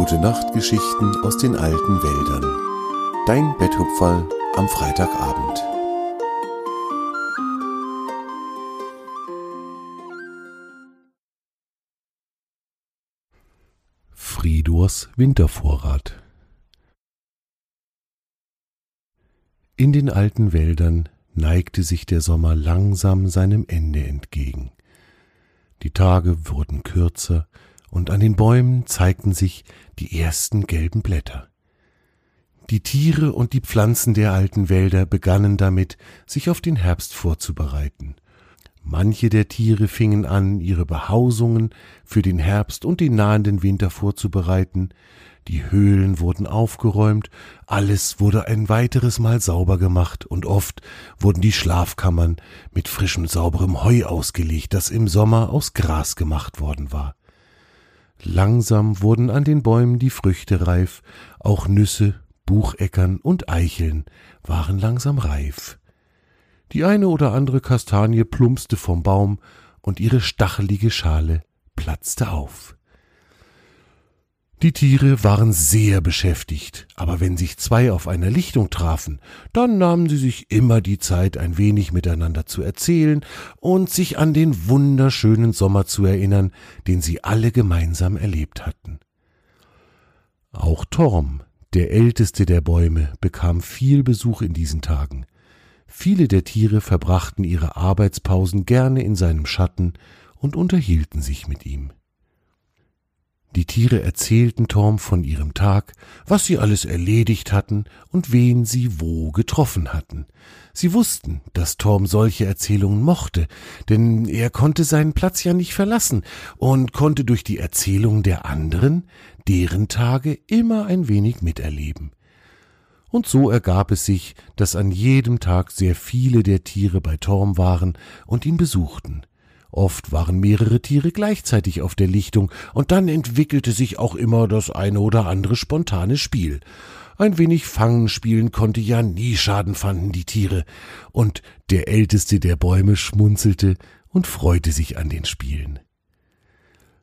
Gute Nachtgeschichten aus den alten Wäldern. Dein Betthupferl am Freitagabend. Fridors Wintervorrat In den alten Wäldern neigte sich der Sommer langsam seinem Ende entgegen. Die Tage wurden kürzer, und an den Bäumen zeigten sich die ersten gelben Blätter. Die Tiere und die Pflanzen der alten Wälder begannen damit, sich auf den Herbst vorzubereiten. Manche der Tiere fingen an, ihre Behausungen für den Herbst und den nahenden Winter vorzubereiten, die Höhlen wurden aufgeräumt, alles wurde ein weiteres Mal sauber gemacht, und oft wurden die Schlafkammern mit frischem sauberem Heu ausgelegt, das im Sommer aus Gras gemacht worden war. Langsam wurden an den Bäumen die Früchte reif, auch Nüsse, Bucheckern und Eicheln waren langsam reif. Die eine oder andere Kastanie plumpste vom Baum, und ihre stachelige Schale platzte auf. Die Tiere waren sehr beschäftigt, aber wenn sich zwei auf einer Lichtung trafen, dann nahmen sie sich immer die Zeit, ein wenig miteinander zu erzählen und sich an den wunderschönen Sommer zu erinnern, den sie alle gemeinsam erlebt hatten. Auch Torm, der älteste der Bäume, bekam viel Besuch in diesen Tagen. Viele der Tiere verbrachten ihre Arbeitspausen gerne in seinem Schatten und unterhielten sich mit ihm. Die Tiere erzählten Torm von ihrem Tag, was sie alles erledigt hatten und wen sie wo getroffen hatten. Sie wussten, dass Torm solche Erzählungen mochte, denn er konnte seinen Platz ja nicht verlassen und konnte durch die Erzählungen der anderen deren Tage immer ein wenig miterleben. Und so ergab es sich, dass an jedem Tag sehr viele der Tiere bei Torm waren und ihn besuchten. Oft waren mehrere Tiere gleichzeitig auf der Lichtung, und dann entwickelte sich auch immer das eine oder andere spontane Spiel. Ein wenig Fangen spielen konnte ja nie Schaden, fanden die Tiere, und der älteste der Bäume schmunzelte und freute sich an den Spielen.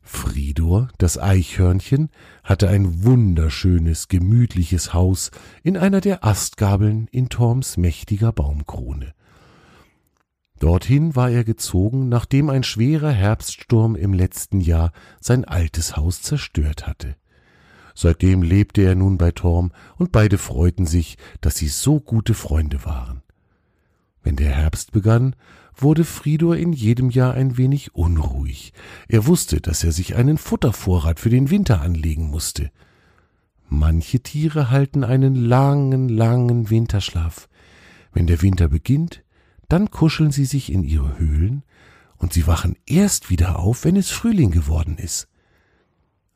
Fridor, das Eichhörnchen, hatte ein wunderschönes, gemütliches Haus in einer der Astgabeln in Torms mächtiger Baumkrone. Dorthin war er gezogen, nachdem ein schwerer Herbststurm im letzten Jahr sein altes Haus zerstört hatte. Seitdem lebte er nun bei Torm, und beide freuten sich, dass sie so gute Freunde waren. Wenn der Herbst begann, wurde Fridor in jedem Jahr ein wenig unruhig. Er wusste, dass er sich einen Futtervorrat für den Winter anlegen musste. Manche Tiere halten einen langen, langen Winterschlaf. Wenn der Winter beginnt, dann kuscheln sie sich in ihre Höhlen und sie wachen erst wieder auf, wenn es Frühling geworden ist.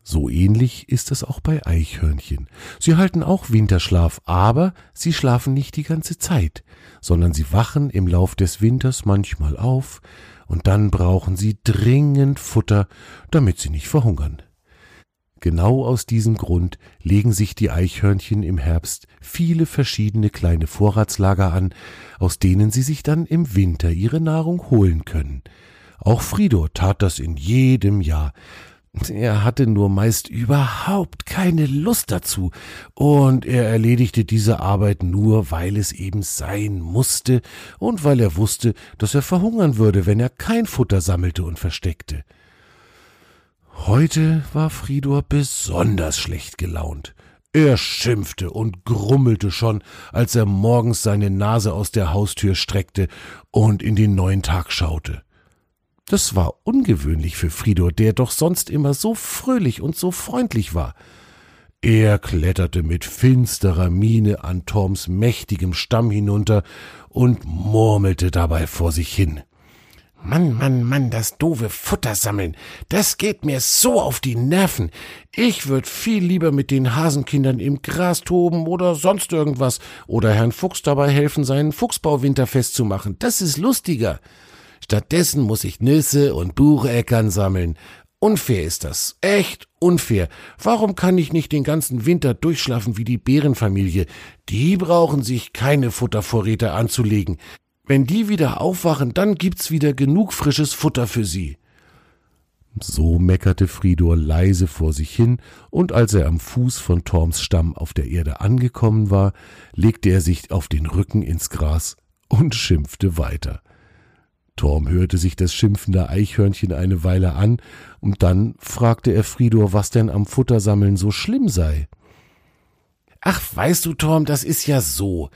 So ähnlich ist es auch bei Eichhörnchen. Sie halten auch Winterschlaf, aber sie schlafen nicht die ganze Zeit, sondern sie wachen im Lauf des Winters manchmal auf, und dann brauchen sie dringend Futter, damit sie nicht verhungern. Genau aus diesem Grund legen sich die Eichhörnchen im Herbst viele verschiedene kleine Vorratslager an, aus denen sie sich dann im Winter ihre Nahrung holen können. Auch Frido tat das in jedem Jahr. Er hatte nur meist überhaupt keine Lust dazu, und er erledigte diese Arbeit nur, weil es eben sein musste und weil er wusste, dass er verhungern würde, wenn er kein Futter sammelte und versteckte. Heute war Fridor besonders schlecht gelaunt. Er schimpfte und grummelte schon, als er morgens seine Nase aus der Haustür streckte und in den neuen Tag schaute. Das war ungewöhnlich für Fridor, der doch sonst immer so fröhlich und so freundlich war. Er kletterte mit finsterer Miene an Torms mächtigem Stamm hinunter und murmelte dabei vor sich hin. Mann, Mann, Mann, das doofe Futter sammeln, das geht mir so auf die Nerven. Ich würd viel lieber mit den Hasenkindern im Gras toben oder sonst irgendwas oder Herrn Fuchs dabei helfen, seinen Fuchsbauwinter festzumachen. Das ist lustiger. Stattdessen muss ich Nüsse und Bucheckern sammeln. Unfair ist das. Echt unfair. Warum kann ich nicht den ganzen Winter durchschlafen wie die Bärenfamilie? Die brauchen sich keine Futtervorräte anzulegen. Wenn die wieder aufwachen, dann gibt's wieder genug frisches Futter für sie. So meckerte Fridor leise vor sich hin, und als er am Fuß von Torms Stamm auf der Erde angekommen war, legte er sich auf den Rücken ins Gras und schimpfte weiter. Torm hörte sich das schimpfende Eichhörnchen eine Weile an, und dann fragte er Fridor, was denn am Futtersammeln so schlimm sei. Ach, weißt du, Torm, das ist ja so.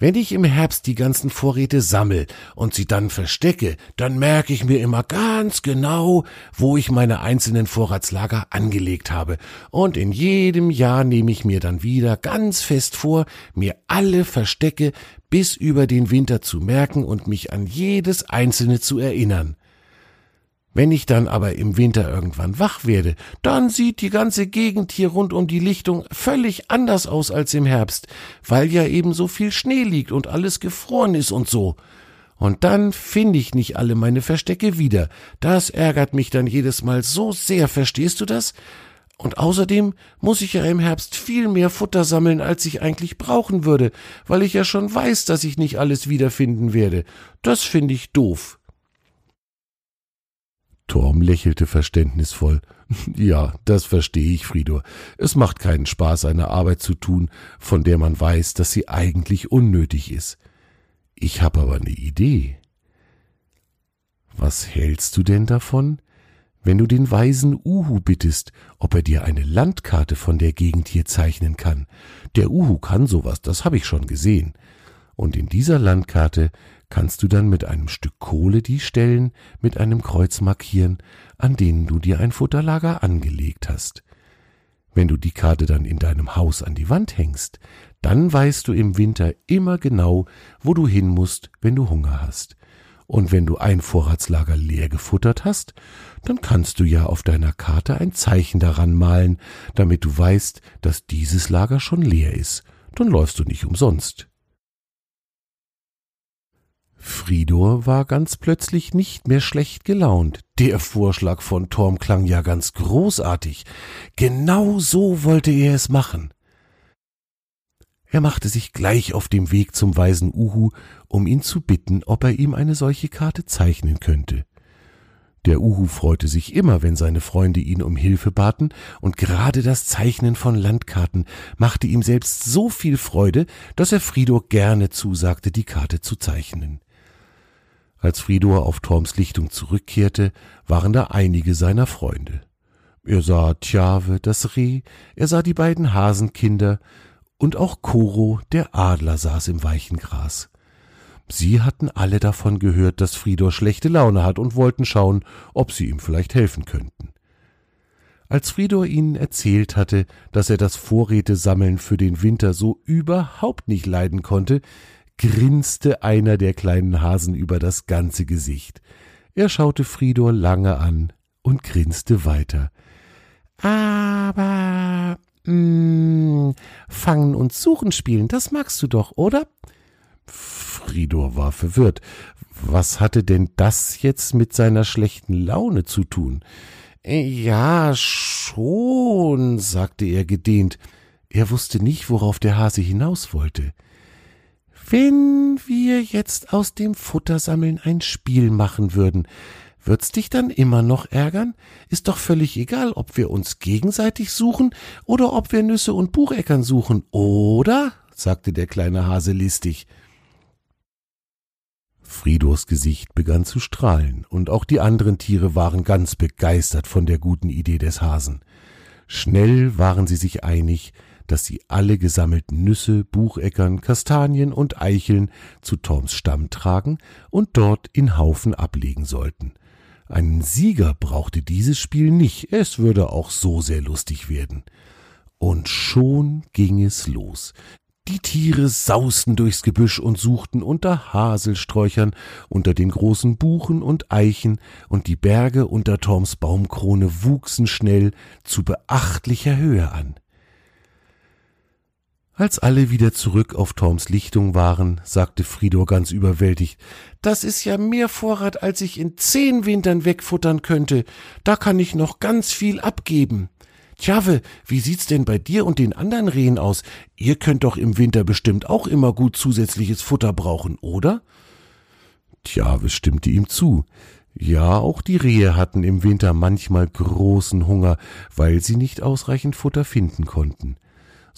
Wenn ich im Herbst die ganzen Vorräte sammel und sie dann verstecke, dann merke ich mir immer ganz genau, wo ich meine einzelnen Vorratslager angelegt habe. Und in jedem Jahr nehme ich mir dann wieder ganz fest vor, mir alle Verstecke bis über den Winter zu merken und mich an jedes einzelne zu erinnern. Wenn ich dann aber im Winter irgendwann wach werde, dann sieht die ganze Gegend hier rund um die Lichtung völlig anders aus als im Herbst, weil ja eben so viel Schnee liegt und alles gefroren ist und so. Und dann finde ich nicht alle meine Verstecke wieder. Das ärgert mich dann jedes Mal so sehr, verstehst du das? Und außerdem muss ich ja im Herbst viel mehr Futter sammeln, als ich eigentlich brauchen würde, weil ich ja schon weiß, dass ich nicht alles wiederfinden werde. Das finde ich doof. Torm lächelte verständnisvoll. Ja, das verstehe ich, Fridor. Es macht keinen Spaß, eine Arbeit zu tun, von der man weiß, dass sie eigentlich unnötig ist. Ich habe aber eine Idee. Was hältst du denn davon, wenn du den weisen Uhu bittest, ob er dir eine Landkarte von der Gegend hier zeichnen kann? Der Uhu kann sowas, das habe ich schon gesehen. Und in dieser Landkarte kannst du dann mit einem Stück Kohle die Stellen mit einem Kreuz markieren, an denen du dir ein Futterlager angelegt hast. Wenn du die Karte dann in deinem Haus an die Wand hängst, dann weißt du im Winter immer genau, wo du hin musst, wenn du Hunger hast. Und wenn du ein Vorratslager leer gefuttert hast, dann kannst du ja auf deiner Karte ein Zeichen daran malen, damit du weißt, dass dieses Lager schon leer ist. Dann läufst du nicht umsonst. Fridor war ganz plötzlich nicht mehr schlecht gelaunt. Der Vorschlag von Torm klang ja ganz großartig. Genau so wollte er es machen. Er machte sich gleich auf dem Weg zum weisen Uhu, um ihn zu bitten, ob er ihm eine solche Karte zeichnen könnte. Der Uhu freute sich immer, wenn seine Freunde ihn um Hilfe baten, und gerade das Zeichnen von Landkarten machte ihm selbst so viel Freude, dass er Fridor gerne zusagte, die Karte zu zeichnen. Als Fridor auf Torms Lichtung zurückkehrte, waren da einige seiner Freunde. Er sah Tjave, das Reh, er sah die beiden Hasenkinder, und auch Koro, der Adler, saß im weichen Gras. Sie hatten alle davon gehört, dass Fridor schlechte Laune hat und wollten schauen, ob sie ihm vielleicht helfen könnten. Als Fridor ihnen erzählt hatte, dass er das Vorrätesammeln für den Winter so überhaupt nicht leiden konnte, grinste einer der kleinen Hasen über das ganze Gesicht. Er schaute Fridor lange an und grinste weiter. Aber mh, mm, fangen und suchen spielen, das magst du doch, oder? Fridor war verwirrt. Was hatte denn das jetzt mit seiner schlechten Laune zu tun? Ja, schon, sagte er gedehnt. Er wusste nicht, worauf der Hase hinaus wollte. Wenn wir jetzt aus dem Futtersammeln ein Spiel machen würden, wird's dich dann immer noch ärgern? Ist doch völlig egal, ob wir uns gegenseitig suchen oder ob wir Nüsse und Bucheckern suchen, oder? sagte der kleine Hase listig. Fridors Gesicht begann zu strahlen, und auch die anderen Tiere waren ganz begeistert von der guten Idee des Hasen. Schnell waren sie sich einig, dass sie alle gesammelten Nüsse, Bucheckern, Kastanien und Eicheln zu Toms Stamm tragen und dort in Haufen ablegen sollten. Einen Sieger brauchte dieses Spiel nicht, es würde auch so sehr lustig werden. Und schon ging es los. Die Tiere sausten durchs Gebüsch und suchten unter Haselsträuchern, unter den großen Buchen und Eichen, und die Berge unter Toms Baumkrone wuchsen schnell zu beachtlicher Höhe an. Als alle wieder zurück auf Toms Lichtung waren, sagte Fridor ganz überwältigt, das ist ja mehr Vorrat, als ich in zehn Wintern wegfuttern könnte. Da kann ich noch ganz viel abgeben. Tjave, wie sieht's denn bei dir und den anderen Rehen aus? Ihr könnt doch im Winter bestimmt auch immer gut zusätzliches Futter brauchen, oder? Tjave stimmte ihm zu. Ja, auch die Rehe hatten im Winter manchmal großen Hunger, weil sie nicht ausreichend Futter finden konnten.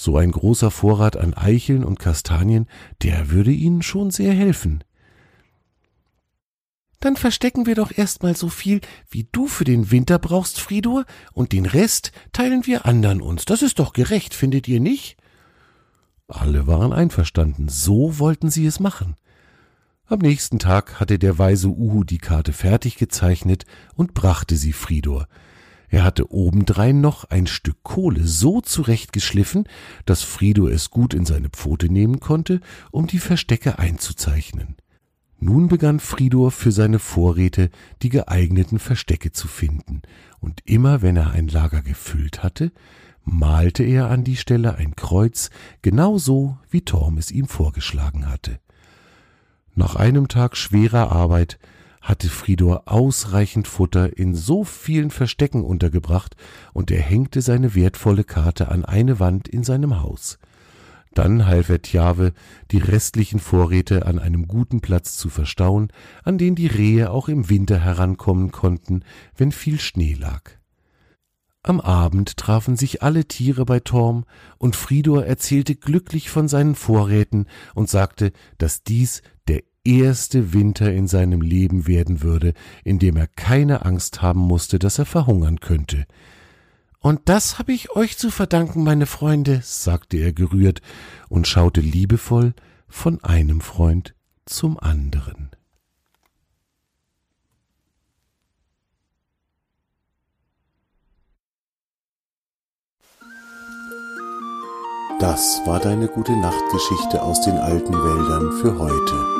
So ein großer Vorrat an Eicheln und Kastanien, der würde ihnen schon sehr helfen. Dann verstecken wir doch erstmal so viel, wie du für den Winter brauchst, Fridor, und den Rest teilen wir andern uns. Das ist doch gerecht, findet ihr nicht? Alle waren einverstanden, so wollten sie es machen. Am nächsten Tag hatte der weise Uhu die Karte fertig gezeichnet und brachte sie Fridor. Er hatte obendrein noch ein Stück Kohle so zurechtgeschliffen, dass Fridor es gut in seine Pfote nehmen konnte, um die Verstecke einzuzeichnen. Nun begann Fridor für seine Vorräte die geeigneten Verstecke zu finden, und immer wenn er ein Lager gefüllt hatte, malte er an die Stelle ein Kreuz, genau so, wie Torm es ihm vorgeschlagen hatte. Nach einem Tag schwerer Arbeit hatte Fridor ausreichend Futter in so vielen Verstecken untergebracht, und er hängte seine wertvolle Karte an eine Wand in seinem Haus. Dann half er Tjave, die restlichen Vorräte an einem guten Platz zu verstauen, an den die Rehe auch im Winter herankommen konnten, wenn viel Schnee lag. Am Abend trafen sich alle Tiere bei Torm, und Fridor erzählte glücklich von seinen Vorräten und sagte, dass dies der erste Winter in seinem Leben werden würde, in dem er keine Angst haben musste, dass er verhungern könnte. Und das habe ich euch zu verdanken, meine Freunde, sagte er gerührt und schaute liebevoll von einem Freund zum anderen. Das war deine gute Nachtgeschichte aus den alten Wäldern für heute.